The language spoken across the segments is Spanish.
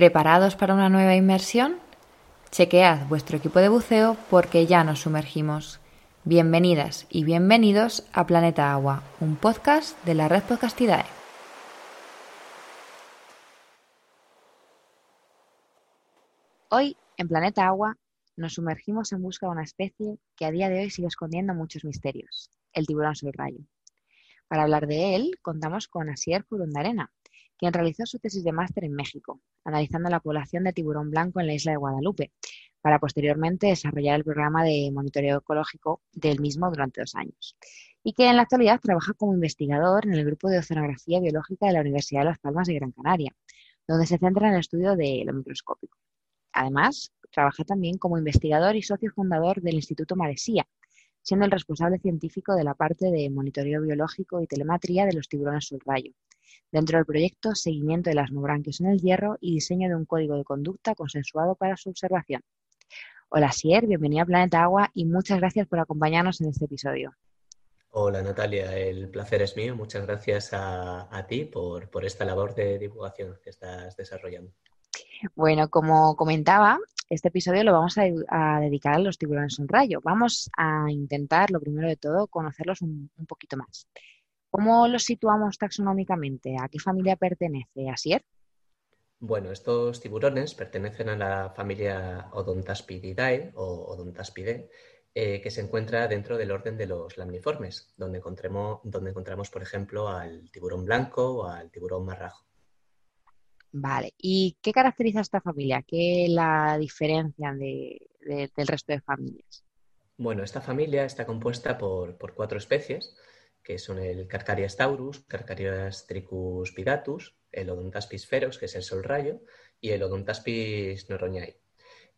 ¿Preparados para una nueva inmersión? Chequead vuestro equipo de buceo porque ya nos sumergimos. Bienvenidas y bienvenidos a Planeta Agua, un podcast de la red Podcastidae. Hoy, en Planeta Agua, nos sumergimos en busca de una especie que a día de hoy sigue escondiendo muchos misterios, el tiburón rayo. Para hablar de él, contamos con Asier Furundarena, quien realizó su tesis de máster en México, analizando la población de tiburón blanco en la isla de Guadalupe, para posteriormente desarrollar el programa de monitoreo ecológico del mismo durante dos años, y que en la actualidad trabaja como investigador en el grupo de oceanografía biológica de la Universidad de Las Palmas de Gran Canaria, donde se centra en el estudio de lo microscópico. Además, trabaja también como investigador y socio fundador del Instituto Maresía, siendo el responsable científico de la parte de monitoreo biológico y telemetría de los tiburones subrayo, dentro del proyecto Seguimiento de las Mobranquios en el Hierro y diseño de un código de conducta consensuado para su observación. Hola Sier, bienvenida a Planeta Agua y muchas gracias por acompañarnos en este episodio. Hola Natalia, el placer es mío. Muchas gracias a, ti por, por esta labor de divulgación que estás desarrollando. Bueno, como comentaba, este episodio lo vamos a, dedicar a los tiburones un rayo. Vamos a intentar, lo primero de todo, conocerlos un, un poquito más. ¿Cómo los situamos taxonómicamente? ¿A qué familia pertenece? ¿Asier? Bueno, estos tiburones pertenecen a la familia Odontaspididae o Odontaspidae, eh, que se encuentra dentro del orden de los lamniformes, donde encontramos, donde encontramos, por ejemplo, al tiburón blanco o al tiburón marrajo. Vale, ¿y qué caracteriza a esta familia? ¿Qué la diferencia del resto de familias? Bueno, esta familia está compuesta por, cuatro especies, que son el Carcarias taurus, Carcarias tricuspidatus, el Odontaspis ferox, que es el sol rayo, y el Odontaspis noroñai.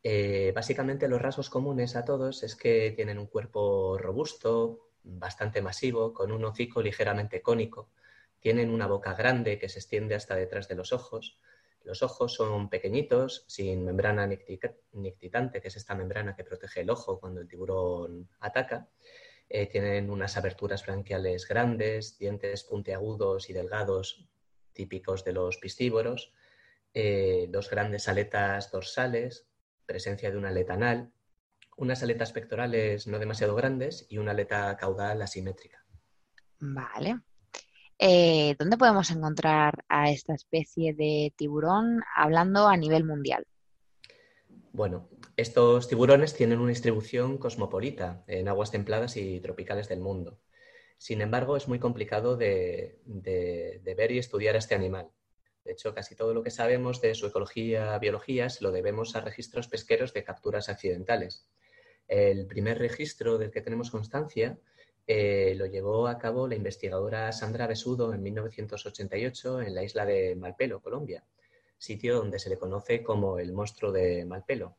Eh, básicamente los rasgos comunes a todos es que tienen un cuerpo robusto, bastante masivo, con un hocico ligeramente cónico, tienen una boca grande que se extiende hasta detrás de los ojos. Los ojos son pequeñitos, sin membrana nictitante, que es esta membrana que protege el ojo cuando el tiburón ataca. Eh, tienen unas aberturas branquiales grandes, dientes puntiagudos y delgados, típicos de los piscívoros, eh, dos grandes aletas dorsales, presencia de una aleta anal, unas aletas pectorales no demasiado grandes y una aleta caudal asimétrica. Vale. Eh, ¿Dónde podemos encontrar a esta especie de tiburón hablando a nivel mundial? Bueno, estos tiburones tienen una distribución cosmopolita en aguas templadas y tropicales del mundo. Sin embargo, es muy complicado de, ver y estudiar a este animal. De hecho, casi todo lo que sabemos de su ecología, biología, se lo debemos a registros pesqueros de capturas accidentales. El primer registro del que tenemos constancia eh, lo llevó a cabo la investigadora Sandra Besudo en 1988 en la isla de Malpelo, Colombia, sitio donde se le conoce como el monstruo de Malpelo.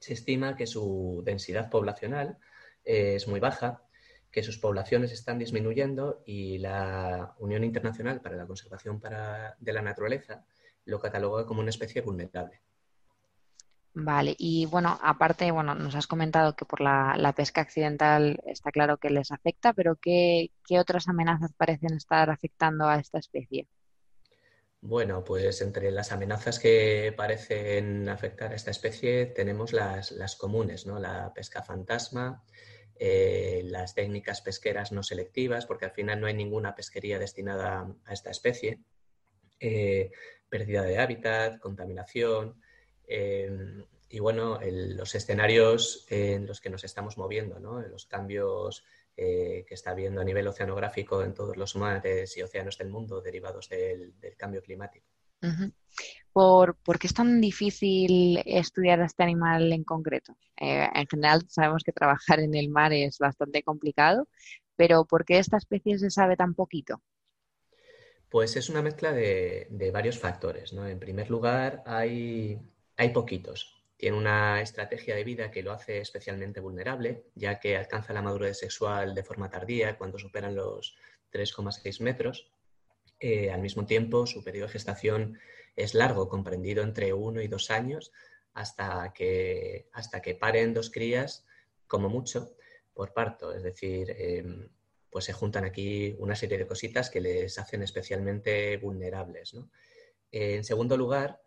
Se estima que su densidad poblacional eh, es muy baja, que sus poblaciones están disminuyendo y la Unión Internacional para la Conservación de la Naturaleza lo cataloga como una especie vulnerable. Vale, y bueno, aparte, bueno, nos has comentado que por la, pesca accidental está claro que les afecta, pero ¿qué, otras amenazas parecen estar afectando a esta especie? Bueno, pues entre las amenazas que parecen afectar a esta especie tenemos las, comunes, ¿no? La pesca fantasma, eh, las técnicas pesqueras no selectivas, porque al final no hay ninguna pesquería destinada a esta especie, eh, pérdida de hábitat, contaminación, Em, y bueno, los escenarios en los que nos estamos moviendo, los cambios eh, que está habiendo a nivel oceanográfico en todos los mares y océanos del mundo derivados del, cambio climático. ¿Por, qué es tan difícil estudiar a este animal en concreto? Eh, en general sabemos que trabajar en el mar es bastante complicado, pero ¿por qué esta especie se sabe tan poquito? Pues es una mezcla de, de varios factores. ¿no? En primer lugar, hay, hay poquitos. Tiene una estrategia de vida que lo hace especialmente vulnerable, ya que alcanza la madurez sexual de forma tardía, cuando superan los 3,6 metros. Eh, al mismo tiempo, su periodo de gestación es largo, comprendido entre uno y dos años, hasta que, hasta que paren dos crías, como mucho, por parto. Es decir, em, pues se juntan aquí una serie de cositas que les hacen especialmente vulnerables. en segundo lugar,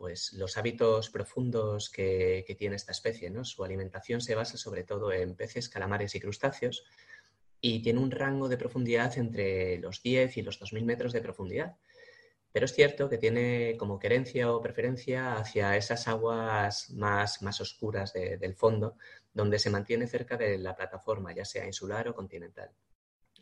pues los hábitos profundos que, tiene esta especie. ¿no? Su alimentación se basa sobre todo en peces, calamares y crustáceos y tiene un rango de profundidad entre los 10 y los 2.000 metros de profundidad. Pero es cierto que tiene como querencia o preferencia hacia esas aguas más, más oscuras del fondo, donde se mantiene cerca de la plataforma, ya sea insular o continental.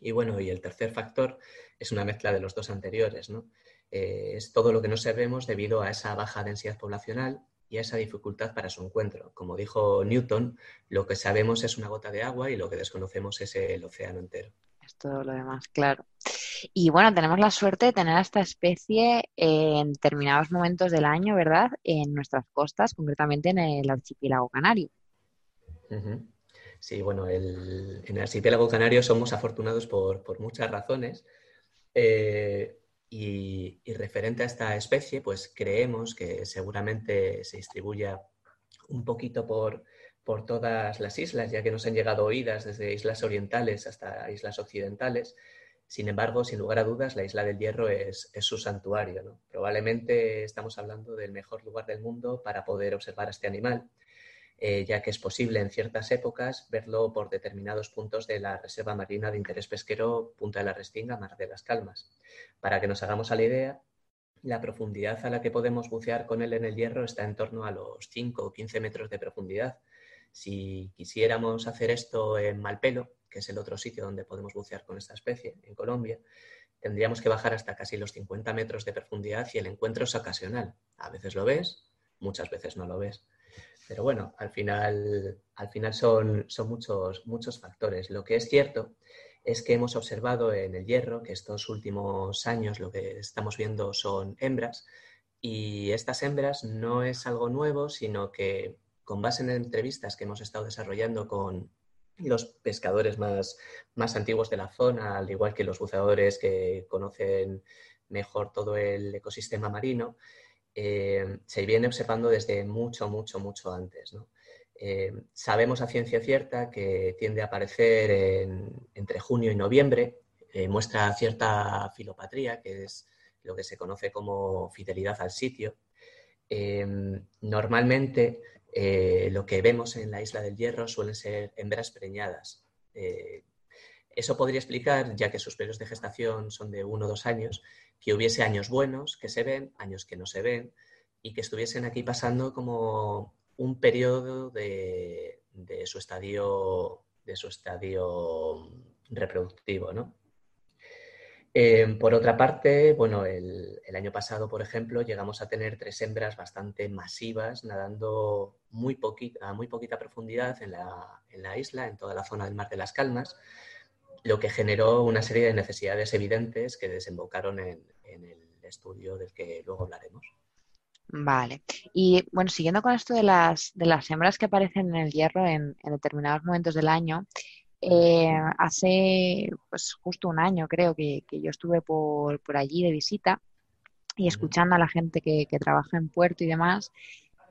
Y bueno, y el tercer factor es una mezcla de los dos anteriores, ¿no? Eh, es todo lo que no sabemos debido a esa baja densidad poblacional y a esa dificultad para su encuentro. Como dijo Newton, lo que sabemos es una gota de agua y lo que desconocemos es el océano entero. Es todo lo demás, claro. Y bueno, tenemos la suerte de tener a esta especie en determinados momentos del año, ¿verdad? En nuestras costas, concretamente en el archipiélago canario. Sí, bueno, en el archipiélago canario somos afortunados por, muchas razones. Eh, y, referente a esta especie, pues creemos que seguramente se distribuya un poquito por, por todas las islas, ya que nos han llegado oídas desde islas orientales hasta islas occidentales. Sin embargo, sin lugar a dudas, la isla del Hierro es, es su santuario. Probablemente estamos hablando del mejor lugar del mundo para poder observar a este animal eh, ya que es posible en ciertas épocas verlo por determinados puntos de la Reserva Marina de Interés Pesquero Punta de la Restinga, Mar de las Calmas. Para que nos hagamos a la idea, la profundidad a la que podemos bucear con él en el hierro está en torno a los 5 o 15 metros de profundidad. Si quisiéramos hacer esto en Malpelo, que es el otro sitio donde podemos bucear con esta especie, en Colombia, tendríamos que bajar hasta casi los 50 metros de profundidad y el encuentro es ocasional. A veces lo ves, muchas veces no lo ves. Pero bueno, al final, al final son, son muchos, muchos factores. Lo que es cierto es que hemos observado en el hierro que estos últimos años lo que estamos viendo son hembras y estas hembras no es algo nuevo, sino que con base en entrevistas que hemos estado desarrollando con los pescadores más, más antiguos de la zona, al igual que los buceadores que conocen mejor todo el ecosistema marino, eh, se viene observando desde mucho, mucho, mucho antes. Eh, sabemos a ciencia cierta que tiende a aparecer entre junio y noviembre, eh, muestra cierta filopatría, que es lo que se conoce como fidelidad al sitio. normalmente lo que vemos en la isla del Hierro suelen ser hembras preñadas. eso podría explicar, ya que sus periodos de gestación son de uno o dos años, que hubiese años buenos que se ven, años que no se ven, y que estuviesen aquí pasando como un periodo de, su estadio de su estadio reproductivo, ¿no? Eh, por otra parte, bueno, el, año pasado, por ejemplo, llegamos a tener tres hembras bastante masivas nadando muy a muy poquita profundidad en la, isla, en toda la zona del Mar de las Calmas, lo que generó una serie de necesidades evidentes que desembocaron en, el estudio del que luego hablaremos. Vale. Y bueno, siguiendo con esto de las, de las hembras que aparecen en el hierro en, determinados momentos del año, eh, hace pues justo un año creo que, yo estuve por, por, allí de visita y escuchando a la gente que, trabaja en puerto y demás,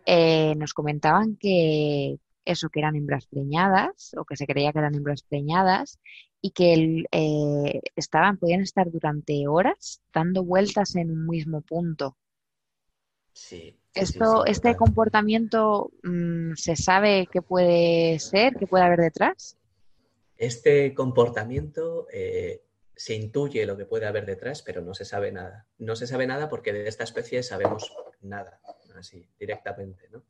eh, nos comentaban que, eso, que eran hembras preñadas o que se creía que eran hembras preñadas y que eh, estaban, podían estar durante horas dando vueltas en un mismo punto. Sí. Esto, este comportamiento mm, se sabe qué puede ser, qué puede haber detrás. Este comportamiento eh, se intuye lo que puede haber detrás, pero no se sabe nada. No se sabe nada porque de esta especie sabemos nada, así directamente, ¿no?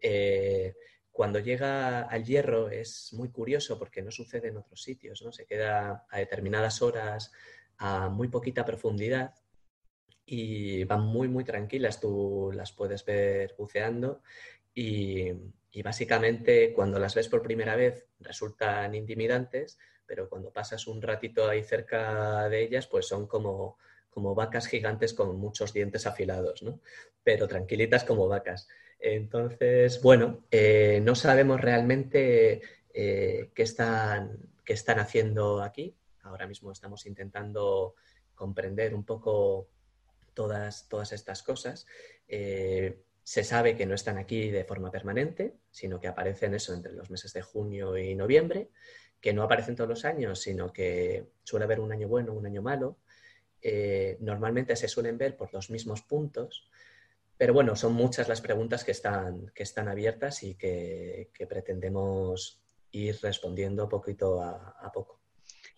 Eh, cuando llega al hierro es muy curioso porque no sucede en otros sitios, ¿no? Se queda a determinadas horas a muy poquita profundidad y van muy, muy tranquilas. Tú las puedes ver buceando y, básicamente cuando las ves por primera vez resultan intimidantes, pero cuando pasas un ratito ahí cerca de ellas, pues son como, como vacas gigantes con muchos dientes afilados, ¿no? Pero tranquilitas como vacas. Entonces, bueno, eh, no sabemos realmente eh, qué, están, haciendo aquí. Ahora mismo estamos intentando comprender un poco todas, todas estas cosas. Eh, se sabe que no están aquí de forma permanente, sino que aparecen eso entre los meses de junio y noviembre, que no aparecen todos los años, sino que suele haber un año bueno, un año malo. normalmente se suelen ver por los mismos puntos, pero bueno, son muchas las preguntas que están, que están abiertas y que, pretendemos ir respondiendo poquito a, poco.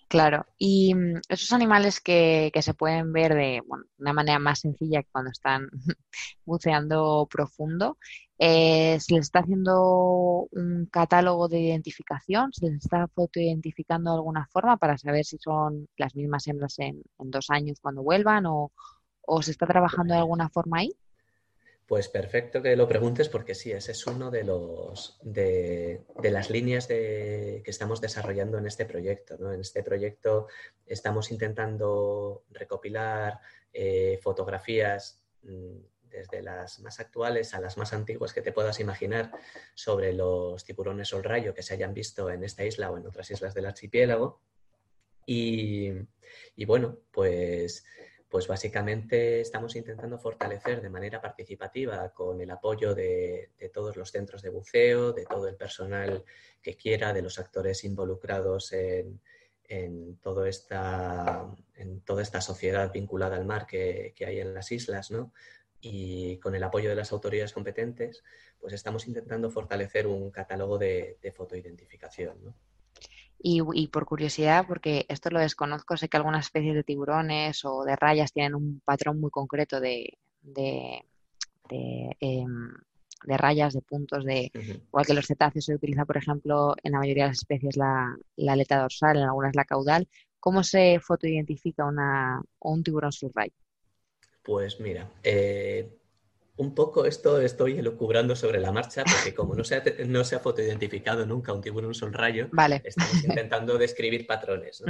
Claro, y mm, esos animales que, se pueden ver de una manera más sencilla que cuando están buceando profundo, eh, ¿se les está haciendo un catálogo de identificación? ¿Se les está fotoidentificando de alguna forma para saber si son las mismas hembras en, dos años cuando vuelvan o, o se está trabajando de alguna forma ahí? Pues perfecto que lo preguntes porque sí, ese es uno de los de, las líneas que estamos desarrollando en este proyecto. En este proyecto estamos intentando recopilar eh, fotografías mm, desde las más actuales a las más antiguas que te puedas imaginar sobre los tiburones sol rayo que se hayan visto en esta isla o en otras islas del archipiélago. y bueno, pues pues básicamente estamos intentando fortalecer de manera participativa con el apoyo de, todos los centros de buceo, de todo el personal que quiera, de los actores involucrados en, toda esta sociedad vinculada al mar que, hay en las islas, ¿no? y con el apoyo de las autoridades competentes, pues estamos intentando fortalecer un catálogo de, de fotoidentificación. ¿no? Y, por curiosidad, porque esto lo desconozco, sé que algunas especies de tiburones o de rayas tienen un patrón muy concreto de, de, em, rayas, de puntos, de igual que los cetáceos se utiliza, por ejemplo, en la mayoría de las especies la, aleta dorsal, en algunas la caudal. ¿Cómo se fotoidentifica una, un tiburón subrayo? Pues mira, eh, un poco esto estoy elucubrando sobre la marcha porque como no se ha, no se ha fotoidentificado nunca un tiburón sol rayo, estamos intentando describir patrones.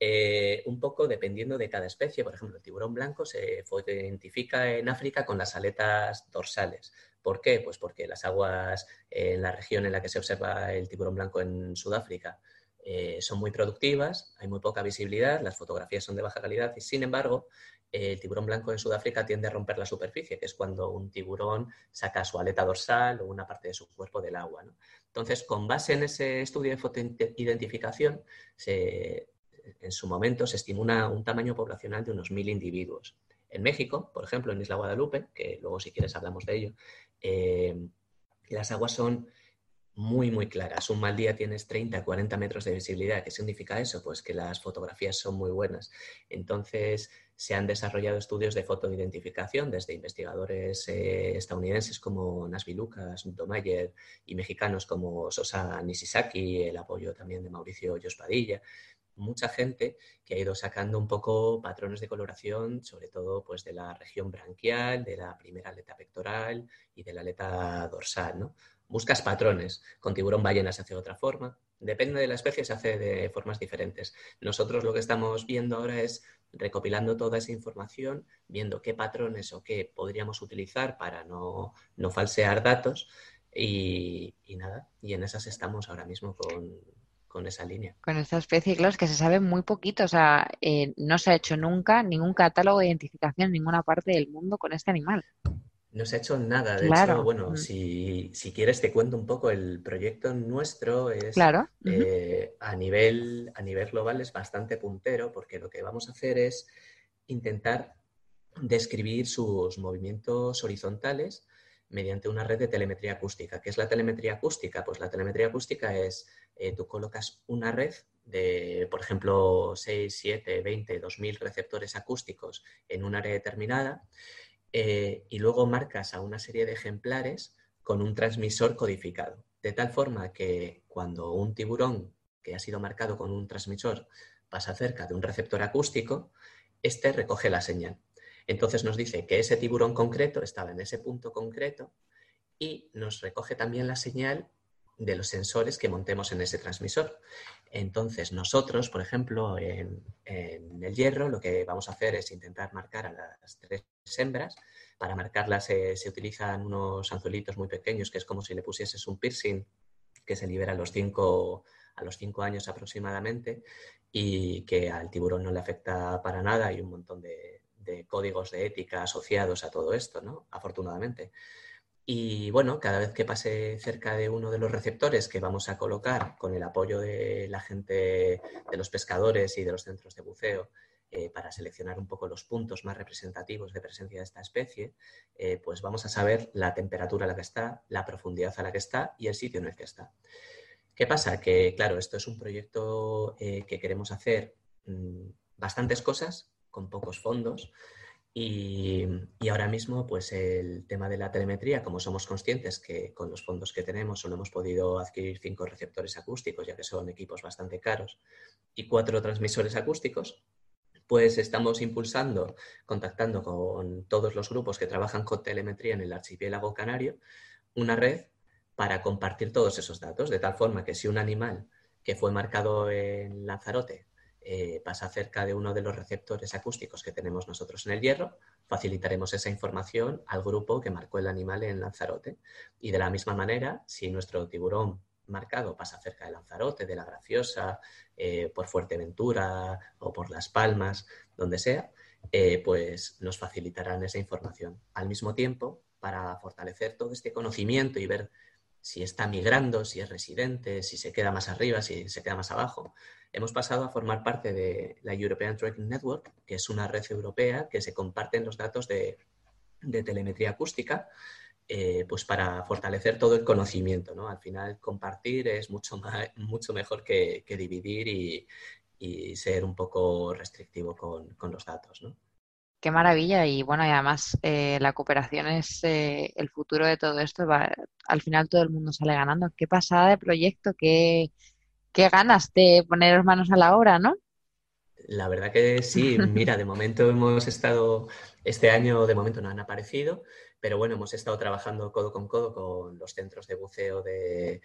Eh, un poco dependiendo de cada especie. Por ejemplo, el tiburón blanco se fotoidentifica en África con las aletas dorsales. ¿Por qué? Pues porque las aguas en la región en la que se observa el tiburón blanco en Sudáfrica eh, son muy productivas, hay muy poca visibilidad, las fotografías son de baja calidad y sin embargo el tiburón blanco en Sudáfrica tiende a romper la superficie, que es cuando un tiburón saca su aleta dorsal o una parte de su cuerpo del agua. Entonces, con base en ese estudio de fotoidentificación, en su momento se estimula un tamaño poblacional de unos mil individuos. En México, por ejemplo, en Isla Guadalupe, que luego si quieres hablamos de ello, eh, las aguas son muy, muy claras. Un mal día tienes 30, 40 metros de visibilidad. ¿Qué significa eso? Pues que las fotografías son muy buenas. Entonces, se han desarrollado estudios de fotoidentificación desde investigadores eh, estadounidenses como Nasby Lucas, Domayer y mexicanos como Sosa Nisisaki, el apoyo también de Mauricio Yospadilla mucha gente que ha ido sacando un poco patrones de coloración, sobre todo pues de la región branquial, de la primera aleta pectoral y de la aleta dorsal, ¿no? Buscas patrones. Con tiburón ballena se hace de otra forma. Depende de la especie, se hace de formas diferentes. Nosotros lo que estamos viendo ahora es recopilando toda esa información, viendo qué patrones o qué podríamos utilizar para no, falsear datos y, nada, y en esas estamos ahora mismo con, esa línea. Con esta especie, claro, es que se sabe muy poquito, o sea, eh, no se ha hecho nunca ningún catálogo de identificación en ninguna parte del mundo con este animal. No se ha hecho nada. De hecho, bueno, mm. si, quieres te cuento un poco, el proyecto nuestro es claro. Eh, a, nivel, a nivel global es bastante puntero porque lo que vamos a hacer es intentar describir sus movimientos horizontales mediante una red de telemetría acústica. ¿Qué es la telemetría acústica? Pues la telemetría acústica es, eh, tú colocas una red de, por ejemplo, 6, 7, 20, 2000 receptores acústicos en un área determinada eh, y luego marcas a una serie de ejemplares con un transmisor codificado. De tal forma que cuando un tiburón que ha sido marcado con un transmisor pasa cerca de un receptor acústico, este recoge la señal. Entonces nos dice que ese tiburón concreto estaba en ese punto concreto y nos recoge también la señal de los sensores que montemos en ese transmisor. Entonces, nosotros, por ejemplo, en, el hierro, lo que vamos a hacer es intentar marcar a las tres hembras. Para marcarlas se utilizan unos anzuelitos muy pequeños, que es como si le pusieses un piercing que se libera a los cinco, a los cinco años aproximadamente y que al tiburón no le afecta para nada. Hay un montón de, de códigos de ética asociados a todo esto, ¿no? Afortunadamente. Y bueno, cada vez que pase cerca de uno de los receptores que vamos a colocar con el apoyo de la gente, de los pescadores y de los centros de buceo, eh, para seleccionar un poco los puntos más representativos de presencia de esta especie, eh, pues vamos a saber la temperatura a la que está, la profundidad a la que está y el sitio en el que está. ¿Qué pasa? Que, claro, esto es un proyecto que queremos hacer mm, bastantes cosas con pocos fondos. Y, ahora mismo, pues el tema de la telemetría, como somos conscientes que con los fondos que tenemos solo hemos podido adquirir cinco receptores acústicos, ya que son equipos bastante caros, y cuatro transmisores acústicos, pues estamos impulsando, contactando con todos los grupos que trabajan con telemetría en el archipiélago canario, una red para compartir todos esos datos, de tal forma que si un animal que fue marcado en Lanzarote eh, pasa cerca de uno de los receptores acústicos que tenemos nosotros en el hierro, facilitaremos esa información al grupo que marcó el animal en Lanzarote. Y de la misma manera, si nuestro tiburón marcado pasa cerca de Lanzarote, de la Graciosa, eh, por Fuerteventura o por Las Palmas, donde sea, eh, pues nos facilitarán esa información. Al mismo tiempo, para fortalecer todo este conocimiento y ver si está migrando, si es residente, si se queda más arriba, si se queda más abajo, hemos pasado a formar parte de la European Tracking Network, que es una red europea que se comparten los datos de, telemetría acústica, eh, pues para fortalecer todo el conocimiento. ¿no? Al final, compartir es mucho, más, mucho mejor que, dividir y, ser un poco restrictivo con, los datos. ¿no? Qué maravilla y bueno, y además eh, la cooperación es eh, el futuro de todo esto. al final todo el mundo sale ganando. Qué pasada de proyecto, qué, qué ganas de poner manos a la obra, ¿no? La verdad que sí, mira, de momento hemos estado, este año de momento no han aparecido, pero bueno, hemos estado trabajando codo con codo con los centros de buceo de,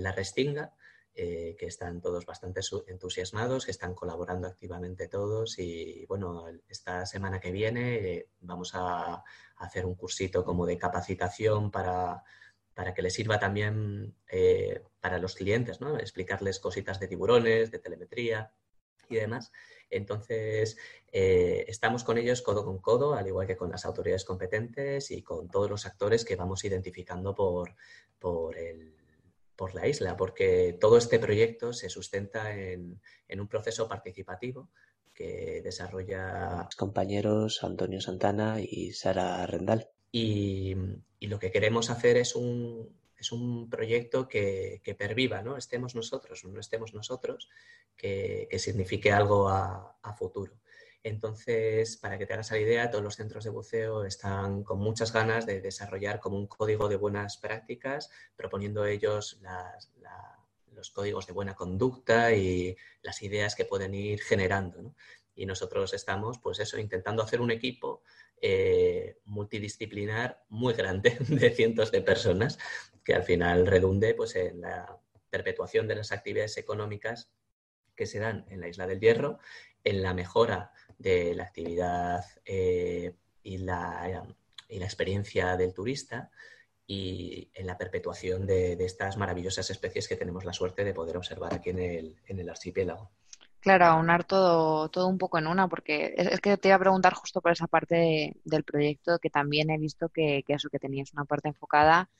la Restinga, eh, que están todos bastante entusiasmados, que están colaborando activamente todos y bueno, esta semana que viene eh, vamos a hacer un cursito como de capacitación para para que les sirva también eh, para los clientes, ¿no? Explicarles cositas de tiburones, de telemetría y demás. Entonces, eh, estamos con ellos codo con codo, al igual que con las autoridades competentes y con todos los actores que vamos identificando por, por, la isla, porque todo este proyecto se sustenta en, en un proceso participativo que desarrolla compañeros Antonio Santana y Sara Rendal. Y, lo que queremos hacer es un, es un proyecto que, perviva, ¿no? Estemos nosotros o no estemos nosotros, que, signifique algo a, futuro. Entonces, para que te hagas la idea, todos los centros de buceo están con muchas ganas de desarrollar como un código de buenas prácticas, proponiendo ellos los códigos de buena conducta y las ideas que pueden ir generando. Y nosotros estamos, pues eso, intentando hacer un equipo eh, multidisciplinar muy grande de cientos de personas que al final redunde pues, en la perpetuación de las actividades económicas que se dan en la isla del Hierro, en la mejora de la actividad eh, y, la, y, la, experiencia del turista y en la perpetuación de, de, estas maravillosas especies que tenemos la suerte de poder observar aquí en el, en el archipiélago. Claro, aunar todo, todo un poco en una, porque es, que te iba a preguntar justo por esa parte del proyecto, que también he visto que, eso, que tenías una parte enfocada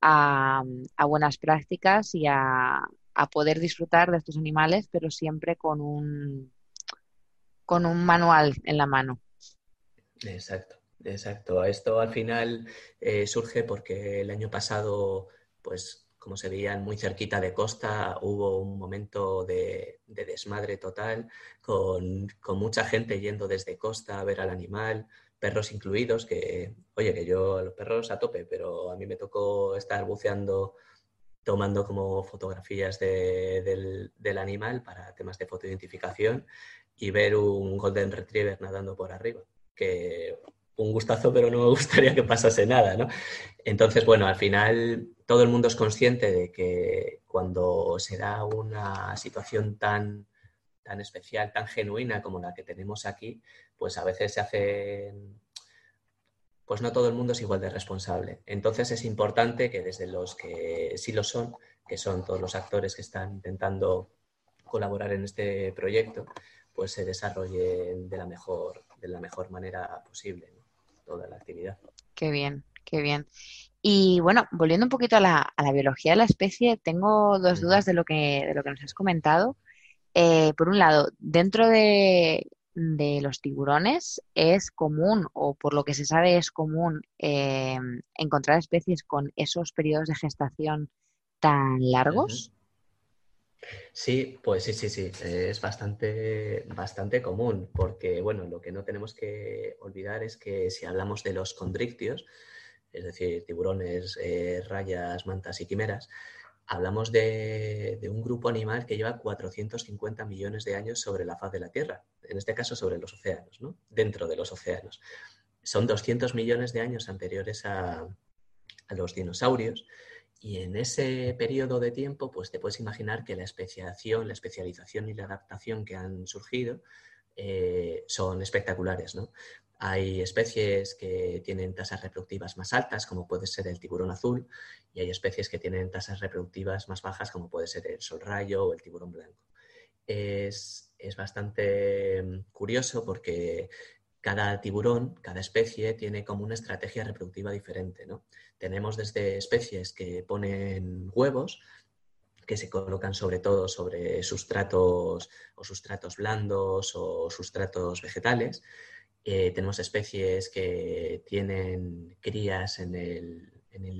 a, buenas prácticas y a, poder disfrutar de estos animales, pero siempre con un, con un manual en la mano. Exacto, exacto. Esto al final eh, surge porque el año pasado, pues como se veían muy cerquita de costa, hubo un momento de, desmadre total, con, mucha gente yendo desde costa a ver al animal, perros incluidos, que, oye, que yo los perros a tope, pero a mí me tocó estar buceando tomando como fotografías del, del, animal para temas de fotoidentificación y ver un golden retriever nadando por arriba, que un gustazo, pero no me gustaría que pasase nada, ¿no? Entonces, bueno, al final todo el mundo es consciente de que cuando se da una situación tan, tan especial, tan genuina como la que tenemos aquí, pues a veces se hace, pues no todo el mundo es igual de responsable. Entonces es importante que desde los que sí lo son, que son todos los actores que están intentando colaborar en este proyecto, pues se desarrollen de la mejor, de la mejor manera posible toda la actividad. Qué bien, qué bien. Y bueno, volviendo un poquito a la, biología de la especie, tengo dos dudas de lo que, de lo que nos has comentado. Eh, por un lado, dentro de, de los tiburones es común, o por lo que se sabe es común, eh, encontrar especies con esos periodos de gestación tan largos. Sí, pues sí, sí, sí, es bastante, bastante común, porque bueno, lo que no tenemos que olvidar es que si hablamos de los condrictios, es decir, tiburones, eh, rayas, mantas y quimeras, hablamos de, un grupo animal que lleva 450 millones de años sobre la faz de la Tierra, en este caso sobre los océanos, ¿no? dentro de los océanos. Son 200 millones de años anteriores a, los dinosaurios y en ese periodo de tiempo pues te puedes imaginar que la especiación, la especialización y la adaptación que han surgido eh, son espectaculares. ¿no? Hay especies que tienen tasas reproductivas más altas, como puede ser el tiburón azul, y hay especies que tienen tasas reproductivas más bajas, como puede ser el solrayo o el tiburón blanco. Es, bastante mm, curioso porque cada tiburón, cada especie tiene como una estrategia reproductiva diferente. Tenemos desde especies que ponen huevos, que se colocan sobre todo sobre sustratos o sustratos blandos o sustratos vegetales, eh, tenemos especies que tienen crías en el,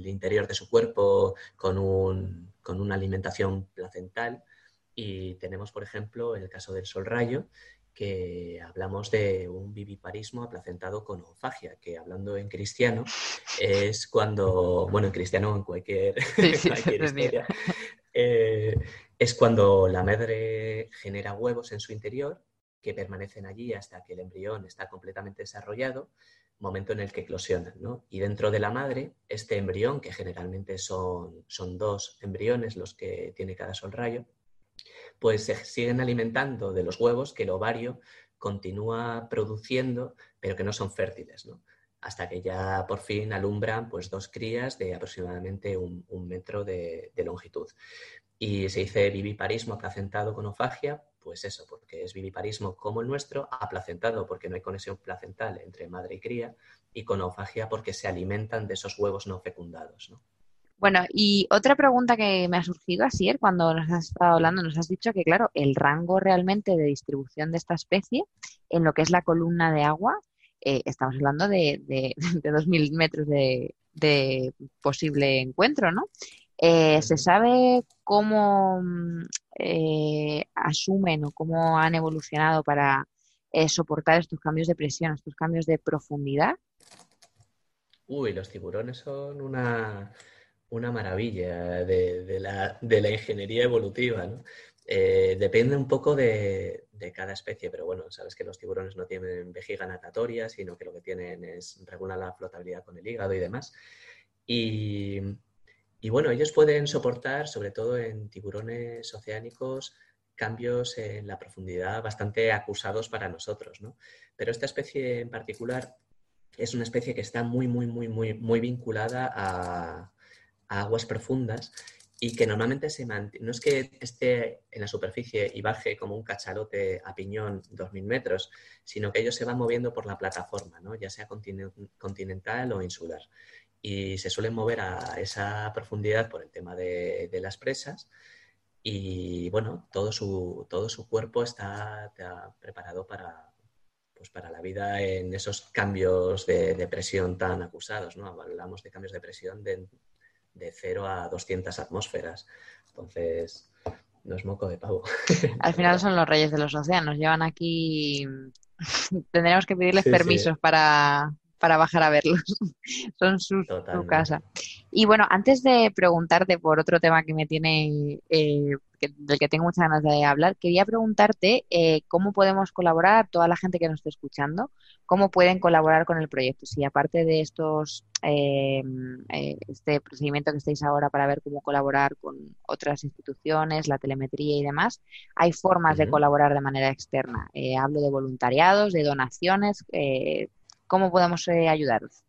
interior de su cuerpo con, una alimentación placental. Y tenemos, por ejemplo, el caso del sol rayo, que hablamos de un viviparismo aplacentado con ofagia, que hablando en cristiano es cuando, bueno, en cristiano en cualquier, historia, eh, es cuando la madre genera huevos en su interior que permanecen allí hasta que el embrión está completamente desarrollado, momento en el que eclosionan. Y dentro de la madre, este embrión, que generalmente son, son dos embriones los que tiene cada sol rayo, pues se siguen alimentando de los huevos que el ovario continúa produciendo, pero que no son fértiles, hasta que ya por fin alumbran pues, dos crías de aproximadamente un, metro de, longitud. Y se dice viviparismo aplacentado con ofagia pues eso, porque es viviparismo como el nuestro, aplacentado porque no hay conexión placental entre madre y cría, y con ofagia porque se alimentan de esos huevos no fecundados. Bueno, y otra pregunta que me ha surgido, así cuando nos has estado hablando, nos has dicho que, claro, el rango realmente de distribución de esta especie en lo que es la columna de agua, eh, estamos hablando de, de, de 2.000 metros de, de posible encuentro, ¿no? Eh, ¿Se sabe cómo mm, eh, asumen o cómo han evolucionado para eh, soportar estos cambios de presión, estos cambios de profundidad? Uy, los tiburones son una, maravilla de, la, ingeniería evolutiva, depende un poco de, de, cada especie, pero bueno, sabes que los tiburones no tienen vejiga natatoria, sino que lo que tienen es regular la flotabilidad con el hígado y demás. Y, y bueno, ellos pueden soportar, sobre todo en tiburones oceánicos, cambios en la profundidad bastante acusados para nosotros, ¿no? Pero esta especie en particular es una especie que está muy, muy, muy, muy, muy vinculada a, aguas profundas y que normalmente se mantiene, no es que esté en la superficie y baje como un cachalote a piñón 2.000 metros, sino que ellos se van moviendo por la plataforma, ¿no? ya sea continental o insular y se suelen mover a esa profundidad por el tema de, las presas y bueno, todo su, todo su cuerpo está, preparado para, pues para la vida en esos cambios de, presión tan acusados. ¿no? Hablamos de cambios de presión de, de 0 a 200 atmósferas. Entonces, no es moco de pavo. Al final son los reyes de los océanos. Llevan aquí... Tendríamos que pedirles permisos para, para bajar a verlos. Son su casa. Y bueno, antes de preguntarte por otro tema que me tiene, eh, del que tengo muchas ganas de hablar, quería preguntarte eh, cómo podemos colaborar, toda la gente que nos esté escuchando, cómo pueden colaborar con el proyecto. Si aparte de estos, eh, este procedimiento que estáis ahora para ver cómo colaborar con otras instituciones, la telemetría y demás, hay formas de colaborar de manera externa. hablo de voluntariados, de donaciones. ¿Cómo podemos eh, ayudaros?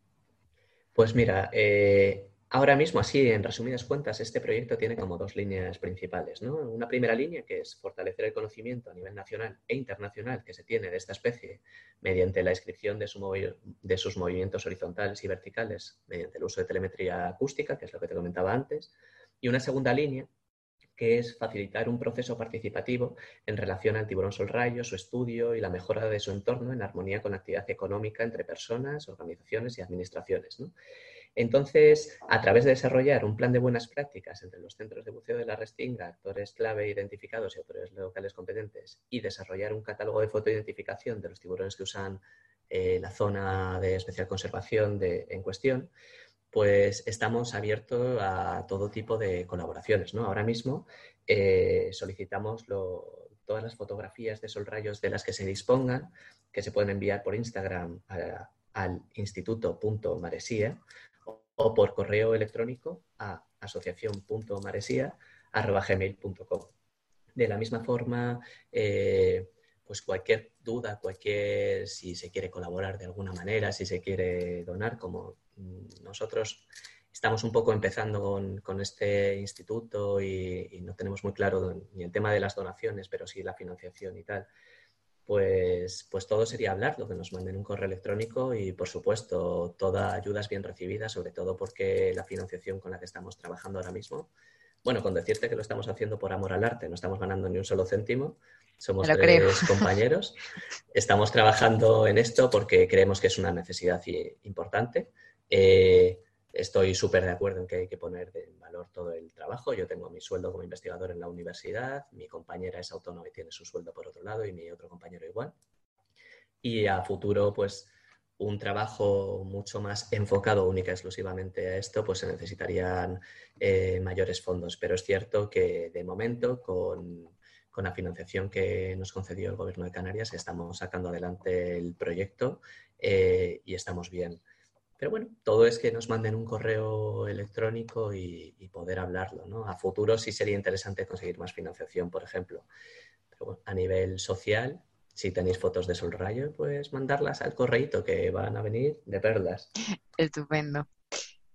Pues mira, eh, ahora mismo, así en resumidas cuentas, este proyecto tiene como dos líneas principales. ¿no? Una primera línea que es fortalecer el conocimiento a nivel nacional e internacional que se tiene de esta especie mediante la descripción de, de sus movimientos horizontales y verticales mediante el uso de telemetría acústica, que es lo que te comentaba antes. Y una segunda línea que es facilitar un proceso participativo en relación al tiburón solrayo, su estudio y la mejora de su entorno en armonía con la actividad económica entre personas, organizaciones y administraciones. Entonces, a través de desarrollar un plan de buenas prácticas entre los centros de buceo de la Restinga, actores clave identificados y autores locales competentes, y desarrollar un catálogo de fotoidentificación de los tiburones que usan eh, la zona de especial conservación en cuestión, pues estamos abiertos a todo tipo de colaboraciones. ¿no? Ahora mismo eh, solicitamos todas las fotografías de solrayos de las que se dispongan, que se pueden enviar por Instagram al instituto.maresía o por correo electrónico a asociación.maresía.gmail.com. De la misma forma, eh, pues cualquier duda, cualquier, si se quiere colaborar de alguna manera, si se quiere donar, como nosotros estamos un poco empezando con, este instituto y, no tenemos muy claro ni el tema de las donaciones, pero sí la financiación y tal. Pues, pues todo sería hablarlo, que nos manden un correo electrónico y, por supuesto, toda ayuda es bien recibida, sobre todo porque la financiación con la que estamos trabajando ahora mismo, bueno, con decirte que lo estamos haciendo por amor al arte, no estamos ganando ni un solo céntimo, somos tres compañeros, estamos trabajando en esto porque creemos que es una necesidad importante. Eh, estoy súper de acuerdo en que hay que poner en valor todo el trabajo. Yo tengo mi sueldo como investigador en la universidad, mi compañera es autónoma y tiene su sueldo por otro lado y mi otro compañero igual. Y a futuro, pues un trabajo mucho más enfocado única y exclusivamente a esto, pues se necesitarían eh, mayores fondos. Pero es cierto que de momento, con, con, la financiación que nos concedió el Gobierno de Canarias, estamos sacando adelante el proyecto eh, y estamos bien. Pero bueno, todo es que nos manden un correo electrónico y, poder hablarlo. ¿no? A futuro sí sería interesante conseguir más financiación, por ejemplo. Pero bueno, a nivel social, si tenéis fotos de Sol Rayo, pues mandarlas al correíto que van a venir de perlas. Estupendo.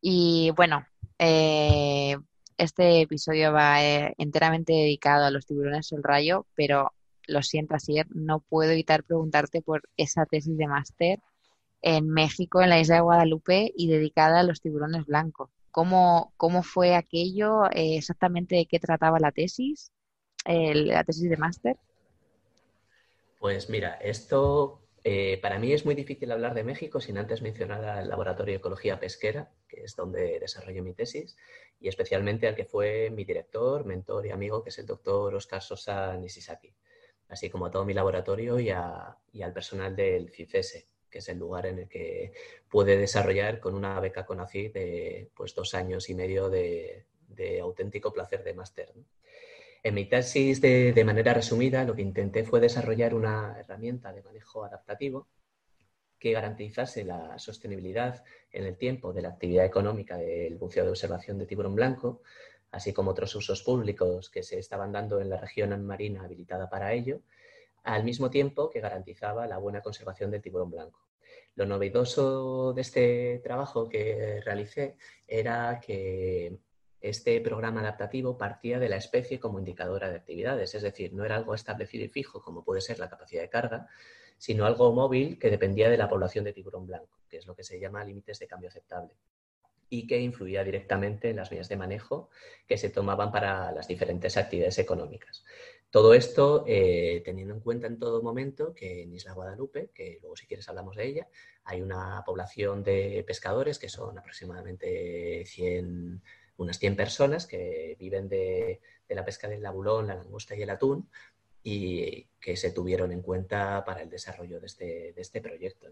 Y bueno, eh, este episodio va eh, enteramente dedicado a los tiburones Sol Rayo, pero lo siento, Asier, no puedo evitar preguntarte por esa tesis de máster en México, en la isla de Guadalupe, y dedicada a los tiburones blancos. ¿Cómo, cómo fue aquello? Eh, ¿Exactamente de qué trataba la tesis? ¿La tesis de máster? Pues mira, esto eh, para mí es muy difícil hablar de México sin antes mencionar al Laboratorio de Ecología Pesquera, que es donde desarrollé mi tesis, y especialmente al que fue mi director, mentor y amigo, que es el doctor Oscar Sosa Nisisaki, así como a todo mi laboratorio y, y al personal del CICESE, que es el lugar en el que puede desarrollar con una beca CONACYT de pues, dos años y medio de, auténtico placer de máster. En mi tesis, de, de, manera resumida, lo que intenté fue desarrollar una herramienta de manejo adaptativo que garantizase la sostenibilidad en el tiempo de la actividad económica del buceo de observación de tiburón blanco, así como otros usos públicos que se estaban dando en la región marina habilitada para ello, al mismo tiempo que garantizaba la buena conservación del tiburón blanco. Lo novedoso de este trabajo que realicé era que este programa adaptativo partía de la especie como indicadora de actividades, es decir, no era algo establecido y fijo como puede ser la capacidad de carga, sino algo móvil que dependía de la población de tiburón blanco, que es lo que se llama límites de cambio aceptable y que influía directamente en las vías de manejo que se tomaban para las diferentes actividades económicas. Todo esto eh, teniendo en cuenta en todo momento que en Isla Guadalupe, que luego si quieres hablamos de ella, hay una población de pescadores que son aproximadamente 100, unas 100 personas que viven de, la pesca del labulón, la langosta y el atún, y que se tuvieron en cuenta para el desarrollo de este, de este proyecto.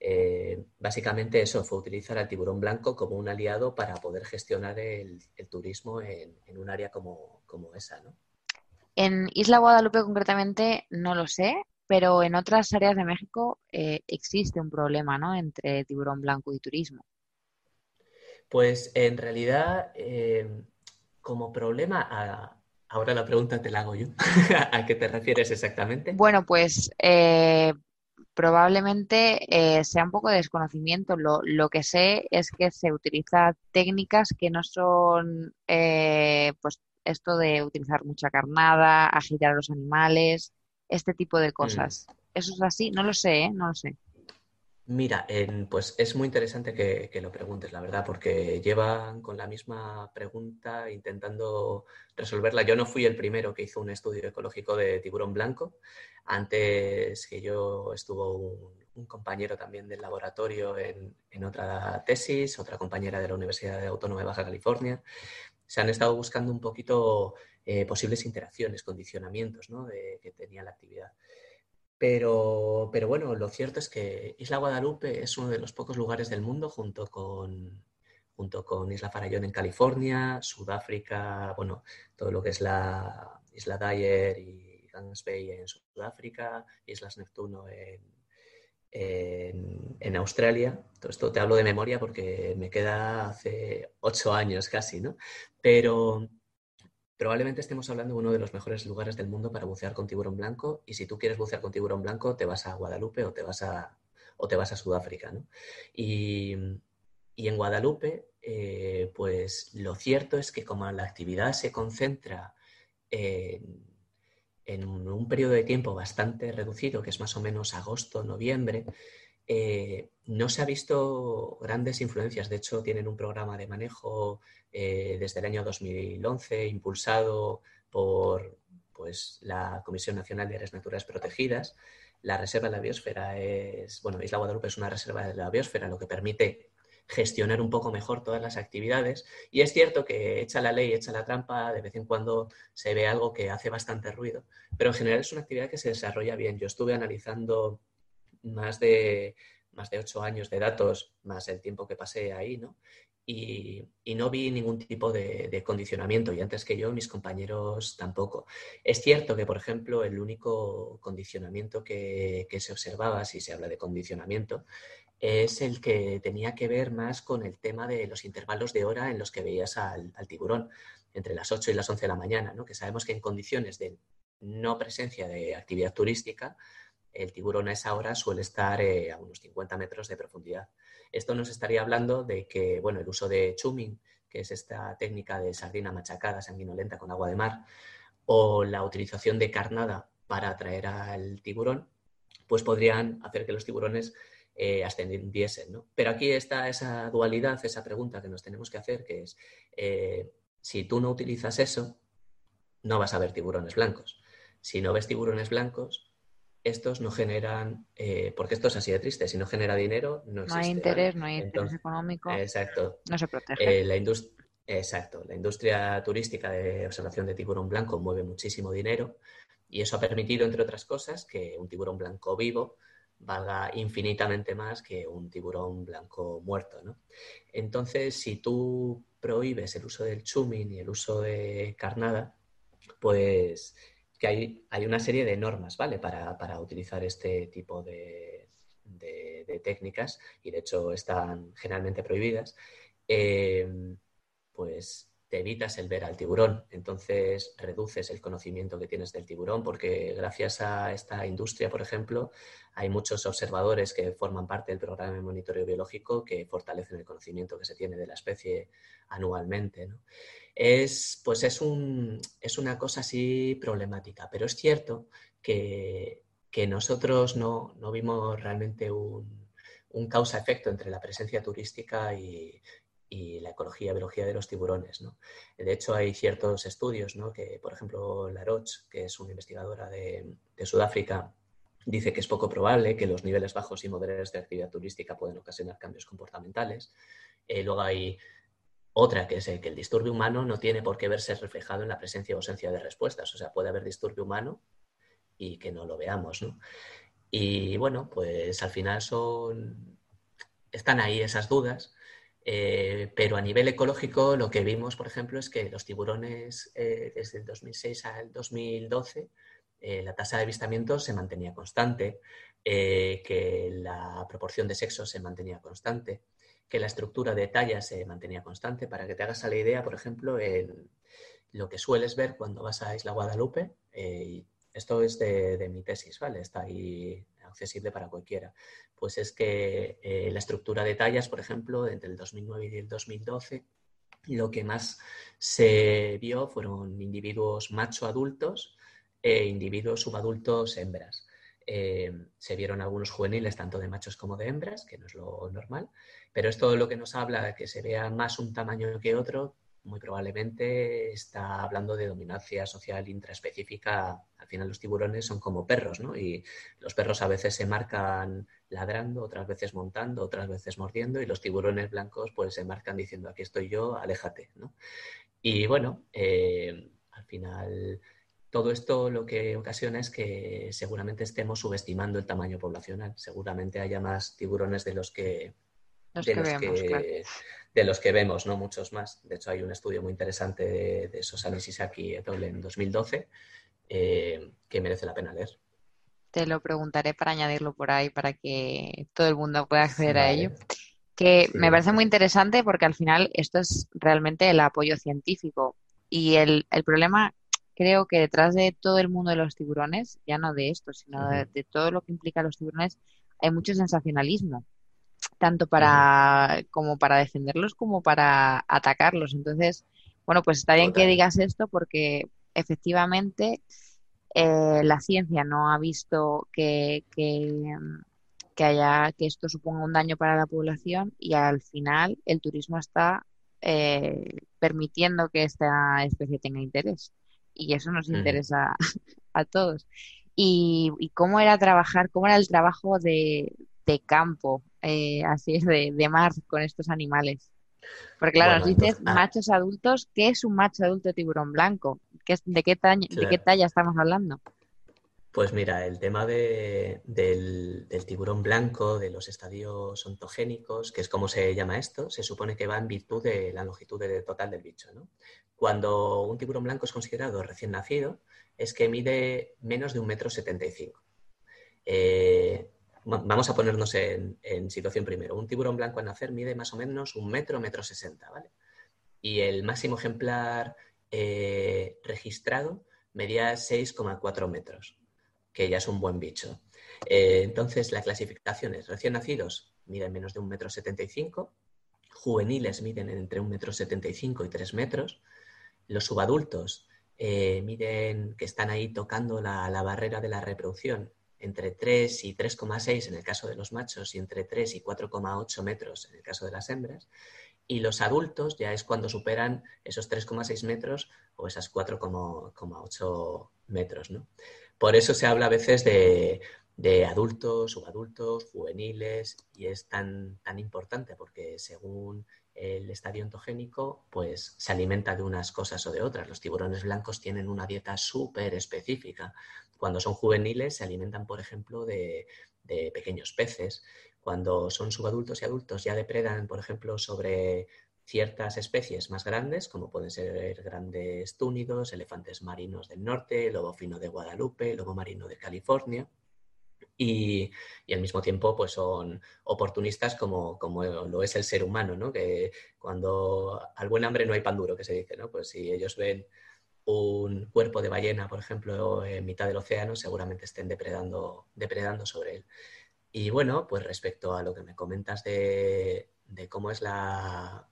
Eh, básicamente eso fue utilizar al tiburón blanco como un aliado para poder gestionar el, turismo en, un área como, esa. ¿no? En Isla Guadalupe concretamente no lo sé, pero en otras áreas de México eh, existe un problema ¿no? entre tiburón blanco y turismo. Pues en realidad, eh, como problema, ahora la pregunta te la hago yo. ¿A qué te refieres exactamente? Bueno, pues eh, probablemente eh, sea un poco de desconocimiento. Lo, lo, que sé es que se utilizan técnicas que no son, eh, pues, esto de utilizar mucha carnada, agitar a los animales, este tipo de cosas. Mm. ¿Eso es así? No lo sé, ¿eh? No lo sé. Mira, pues es muy interesante que, lo preguntes, la verdad, porque llevan con la misma pregunta intentando resolverla. Yo no fui el primero que hizo un estudio ecológico de tiburón blanco. Antes que yo estuvo un, compañero también del laboratorio en, otra tesis, otra compañera de la Universidad Autónoma de Baja California. Se han estado buscando un poquito eh, posibles interacciones, condicionamientos ¿no? de, que tenía la actividad. Pero, pero bueno, lo cierto es que Isla Guadalupe es uno de los pocos lugares del mundo junto con, junto con Isla Farallón en California, Sudáfrica, bueno, todo lo que es la Isla Dyer y Gans Bay en Sudáfrica, Islas Neptuno en, en, Australia. Todo esto te hablo de memoria porque me queda hace ocho años casi, ¿no? Pero, probablemente estemos hablando de uno de los mejores lugares del mundo para bucear con tiburón blanco y si tú quieres bucear con tiburón blanco te vas a Guadalupe o te vas a, o te vas a Sudáfrica. Y, en Guadalupe, eh, pues lo cierto es que como la actividad se concentra en, un periodo de tiempo bastante reducido, que es más o menos agosto, noviembre, eh, no se ha visto grandes influencias. De hecho, tienen un programa de manejo eh, desde el año 2011, impulsado por pues, la Comisión Nacional de Áreas Naturales Protegidas. La Reserva de la Biosfera es, bueno, Isla Guadalupe es una reserva de la biosfera, lo que permite gestionar un poco mejor todas las actividades. Y es cierto que echa la ley, echa la trampa, de vez en cuando se ve algo que hace bastante ruido, pero en general es una actividad que se desarrolla bien. Yo estuve analizando más de, más de ocho años de datos, más el tiempo que pasé ahí, ¿no? y, no vi ningún tipo de, condicionamiento y antes que yo mis compañeros tampoco. Es cierto que, por ejemplo, el único condicionamiento que, se observaba, si se habla de condicionamiento, es el que tenía que ver más con el tema de los intervalos de hora en los que veías al, tiburón, entre las 8 y las 11 de la mañana, ¿no? que sabemos que en condiciones de no presencia de actividad turística, el tiburón a esa hora suele estar eh, a unos 50 metros de profundidad. Esto nos estaría hablando de que, bueno, el uso de chuming, que es esta técnica de sardina machacada sanguinolenta con agua de mar, o la utilización de carnada para atraer al tiburón, pues podrían hacer que los tiburones eh, ascendiesen. ¿no? Pero aquí está esa dualidad, esa pregunta que nos tenemos que hacer, que es, eh, si tú no utilizas eso, no vas a ver tiburones blancos. Si no ves tiburones blancos, estos no generan, eh, porque esto es así de triste, si no genera dinero, no existe. No hay interés, no hay interés económico. Exacto. No se protege. Eh, la exacto. La industria turística de observación de tiburón blanco mueve muchísimo dinero y eso ha permitido, entre otras cosas, que un tiburón blanco vivo valga infinitamente más que un tiburón blanco muerto. ¿no? Entonces, si tú prohíbes el uso del chuming y el uso de carnada, pues que hay, hay una serie de normas, ¿vale? Para, para utilizar este tipo de, de, técnicas y de hecho están generalmente prohibidas. Eh, pues te evitas el ver al tiburón, entonces reduces el conocimiento que tienes del tiburón, porque gracias a esta industria, por ejemplo, hay muchos observadores que forman parte del programa de monitoreo biológico que fortalecen el conocimiento que se tiene de la especie anualmente. Es, pues es, un, es una cosa así problemática, pero es cierto que, nosotros no, vimos realmente un, un causa-efecto entre la presencia turística y, y la ecología, biología de los tiburones. ¿no? De hecho, hay ciertos estudios ¿no? que, por ejemplo, Laroche, que es una investigadora de, Sudáfrica, dice que es poco probable que los niveles bajos y moderados de actividad turística pueden ocasionar cambios comportamentales. Eh, luego hay otra que es que el disturbio humano no tiene por qué verse reflejado en la presencia o ausencia de respuestas. O sea, puede haber disturbio humano y que no lo veamos. ¿no? Y bueno, pues al final son están ahí esas dudas eh, pero a nivel ecológico lo que vimos, por ejemplo, es que los tiburones eh, desde el 2006 al 2012 eh, la tasa de avistamiento se mantenía constante, que la proporción de sexos se mantenía constante, que la estructura de talla se mantenía constante. Para que te hagas la idea, por ejemplo, lo que sueles ver cuando vas a Isla Guadalupe, esto es de, de mi tesis, ¿vale? Está ahí accesible para cualquiera, pues es que eh, la estructura de tallas, por ejemplo, entre el 2009 y el 2012, lo que más se vio fueron individuos macho adultos e individuos subadultos hembras. eh, se vieron algunos juveniles tanto de machos como de hembras, que no es lo normal, pero esto lo que nos habla de que se vea más un tamaño que otro, muy probablemente está hablando de dominancia social intraespecífica. Al final los tiburones son como perros, ¿no? Y los perros a veces se marcan ladrando, otras veces montando, otras veces mordiendo, y los tiburones blancos pues se marcan diciendo aquí estoy yo, aléjate, ¿no? Y bueno, eh, al final todo esto lo que ocasiona es que seguramente estemos subestimando el tamaño poblacional. Seguramente haya más tiburones de los que, de, los que vemos, no muchos más. De hecho, hay un estudio muy interesante de, de Sosani Sisaki et al. en 2012 eh, que merece la pena leer. Te lo preguntaré para añadirlo por ahí para que todo el mundo pueda acceder a ello. Que me parece muy interesante porque al final esto es realmente el apoyo científico. Y el, el problema creo que detrás de todo el mundo de los tiburones, ya no de esto, sino de, todo lo que implica los tiburones, hay mucho sensacionalismo, tanto para como para defenderlos como para atacarlos. Entonces, bueno, pues está bien que digas esto porque efectivamente eh, la ciencia no ha visto que, que, haya que esto suponga un daño para la población y al final el turismo está eh, permitiendo que esta especie tenga interés y eso nos interesa a todos. Y, cómo era trabajar, cómo era el trabajo de, campo, eh, así es, de, de, mar con estos animales. Porque claro, nos dices ah. machos adultos, ¿qué es un macho adulto de tiburón blanco? ¿Qué de, qué ¿De qué talla estamos hablando? Pues mira, el tema del, tiburón blanco, de los estadios ontogénicos, que es como se llama esto, se supone que va en virtud de la longitud total del bicho. Cuando un tiburón blanco es considerado recién nacido, es que mide menos de un metro setenta y cinco. Eh, vamos a ponernos en, situación primero. Un tiburón blanco al nacer mide más o menos un metro, metro sesenta, ¿vale? Y el máximo ejemplar eh, registrado medía 6,4 metros que ya es un buen bicho. Eh, entonces, la clasificación es recién nacidos miden menos de un metro setenta y cinco, juveniles miden entre un metro setenta y cinco y tres metros, los subadultos eh, miden que están ahí tocando la, la, barrera de la reproducción entre 3 y 3,6 en el caso de los machos y entre 3 y 4,8 metros en el caso de las hembras. Y los adultos ya es cuando superan esos 3,6 metros o esas 4,8 metros. ¿no? Por eso se habla a veces de, adultos, subadultos, juveniles, y es tan, tan importante porque según el estadio ontogénico, pues se alimenta de unas cosas o de otras. Los tiburones blancos tienen una dieta súper específica. Cuando son juveniles se alimentan, por ejemplo, de, pequeños peces. Cuando son subadultos y adultos ya depredan, por ejemplo, sobre ciertas especies más grandes, como pueden ser grandes túnidos, elefantes marinos del norte, lobo fino de Guadalupe, lobo marino de California. Y, al mismo tiempo pues son oportunistas como, como, lo es el ser humano, ¿no? que cuando al buen hambre no hay pan duro, que se dice, ¿no? pues si ellos ven un cuerpo de ballena, por ejemplo, en mitad del océano, seguramente estén depredando, depredando sobre él. Y bueno, pues respecto a lo que me comentas de, de cómo es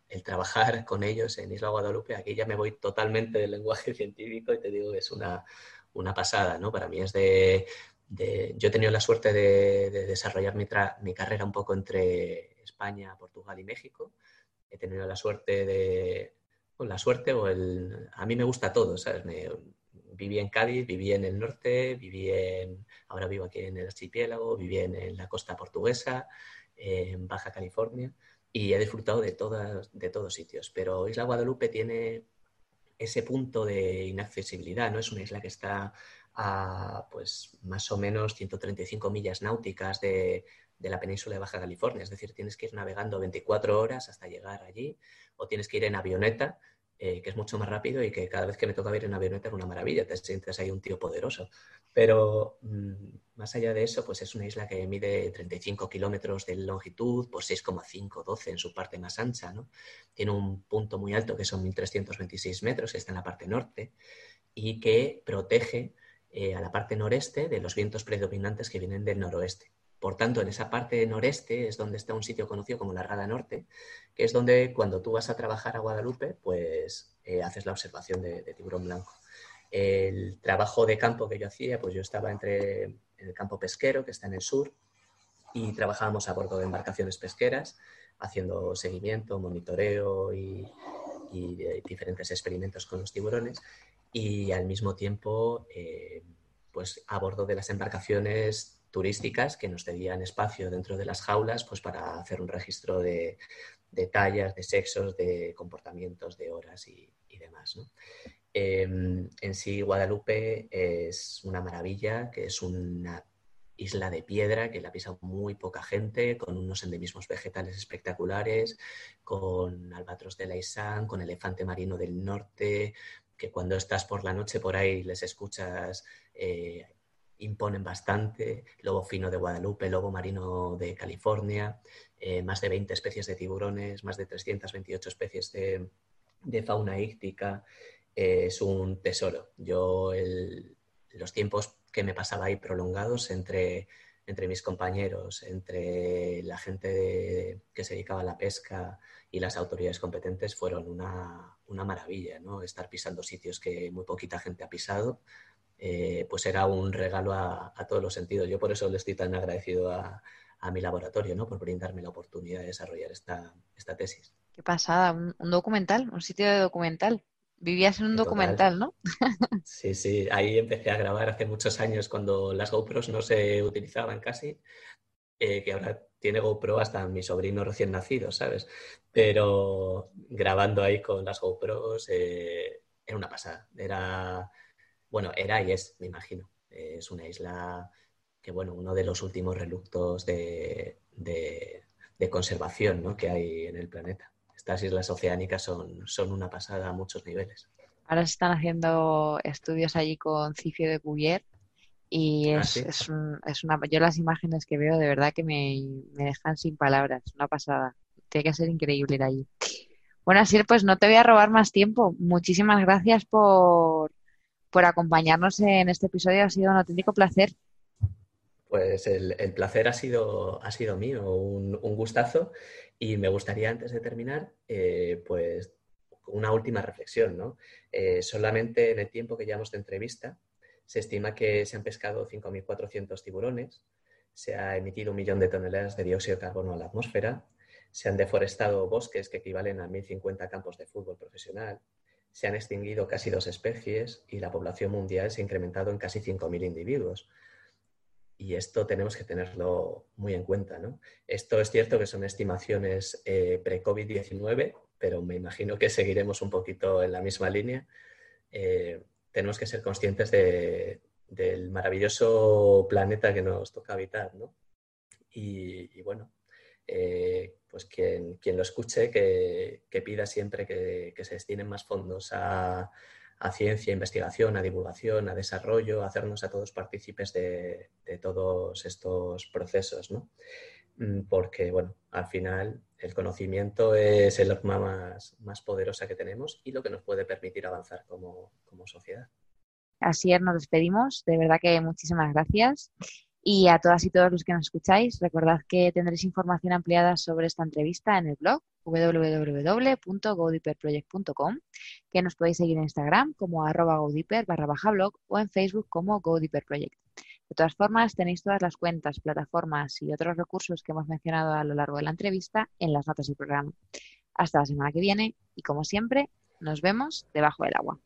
el trabajar con ellos en Isla Guadalupe, aquí ya me voy totalmente del lenguaje científico y te digo que es una, pasada, ¿no? Para mí es de, Yo he tenido la suerte de, desarrollar mi, carrera un poco entre España, Portugal y México. He tenido la suerte de... la suerte o el... A mí me gusta todo, ¿sabes? viví en Cádiz, viví en el norte, viví en... Ahora vivo aquí en el archipiélago, viví en la costa portuguesa, en Baja California y he disfrutado de, todas, de todos sitios. Pero Isla Guadalupe tiene ese punto de inaccesibilidad, ¿no? Es una isla que está a pues más o menos 135 millas náuticas de, de, la península de Baja California, es decir, tienes que ir navegando 24 horas hasta llegar allí o tienes que ir en avioneta eh, que es mucho más rápido y que cada vez que me toca ver en avioneta es una maravilla, te sientes ahí un tío poderoso. Pero mm, más allá de eso, pues es una isla que mide 35 kilómetros de longitud por 6,5, 12 en su parte más ancha, ¿no? Tiene un punto muy alto que son 1.326 metros, que está en la parte norte, y que protege eh, a la parte noreste de los vientos predominantes que vienen del noroeste. Por tanto, en esa parte noreste es donde está un sitio conocido como la Rada Norte, que es donde cuando tú vas a trabajar a Guadalupe, pues eh, haces la observación de, tiburón blanco. El trabajo de campo que yo hacía, pues yo estaba entre, el campo pesquero que está en el sur y trabajábamos a bordo de embarcaciones pesqueras haciendo seguimiento, monitoreo y, diferentes experimentos con los tiburones y al mismo tiempo eh, pues a bordo de las embarcaciones turísticas que nos cedían espacio dentro de las jaulas pues para hacer un registro de, tallas, de sexos, de comportamientos, de horas y, demás. Em, en sí, Guadalupe es una maravilla, que es una isla de piedra que la pisa muy poca gente, con unos endemismos vegetales espectaculares, con albatros de Laisán, con elefante marino del norte, que cuando estás por la noche por ahí les escuchas eh, imponen bastante, lobo fino de Guadalupe, lobo marino de California, eh, más de 20 especies de tiburones, más de 328 especies de, fauna íctica. Eh, es un tesoro. Yo los tiempos que me pasaba ahí prolongados entre, entre mis compañeros, entre la gente que se dedicaba a la pesca y las autoridades competentes fueron una, una maravilla, ¿no? Estar pisando sitios que muy poquita gente ha pisado, eh, pues era un regalo a, todos los sentidos. Yo por eso le estoy tan agradecido a, mi laboratorio, ¿no? Por brindarme la oportunidad de desarrollar esta, tesis. Qué pasada, un, documental, un sitio de documental. Vivías en un documental, ¿no? sí, sí, ahí empecé a grabar hace muchos años cuando las GoPros no se utilizaban casi, eh, que ahora tiene GoPro hasta mi sobrino recién nacido, ¿sabes? Pero grabando ahí con las GoPros eh, era una pasada, era bueno, era y es, me imagino. Es una isla que, bueno, uno de los últimos reluctos de, conservación que hay en el planeta. Estas islas oceánicas son, son una pasada a muchos niveles. Ahora se están haciendo estudios allí con Cifio de Cuvier y ah, es, es, una... Yo las imágenes que veo de verdad que me, me dejan sin palabras. Una pasada. Tiene que ser increíble ir allí. Bueno, así pues no te voy a robar más tiempo. Muchísimas gracias por, por acompañarnos en este episodio. Ha sido un auténtico placer. Pues el, placer ha sido, ha sido mío, un, gustazo. Y me gustaría, antes de terminar, eh, pues una última reflexión. ¿no? Eh, solamente en el tiempo que llevamos de entrevista, se estima que se han pescado 5.400 tiburones, se ha emitido un millón de toneladas de dióxido de carbono a la atmósfera, se han deforestado bosques que equivalen a 1.050 campos de fútbol profesional, se han extinguido casi dos especies y la población mundial se ha incrementado en casi 5.000 individuos. Y esto tenemos que tenerlo muy en cuenta. ¿no? Esto es cierto que son estimaciones eh, pre-COVID-19, pero me imagino que seguiremos un poquito en la misma línea. Eh, tenemos que ser conscientes del maravilloso planeta que nos toca habitar. ¿no? y bueno, eh, pues quien, quien, lo escuche, que, pida siempre que, se destinen más fondos a, ciencia, investigación, a divulgación, a desarrollo, a hacernos a todos partícipes de, todos estos procesos, ¿no? Mm, porque, bueno, al final el conocimiento es el arma más, más poderosa que tenemos y lo que nos puede permitir avanzar como, como sociedad. Así es, nos despedimos. De verdad que muchísimas gracias. Y a todas y todos los que nos escucháis, recordad que tendréis información ampliada sobre esta entrevista en el blog www.godiperproject.com, que nos podéis seguir en Instagram como arroba godiper barra baja blog o en Facebook como godiperproject. De todas formas, tenéis todas las cuentas, plataformas y otros recursos que hemos mencionado a lo largo de la entrevista en las notas del programa. Hasta la semana que viene y como siempre, nos vemos debajo del agua.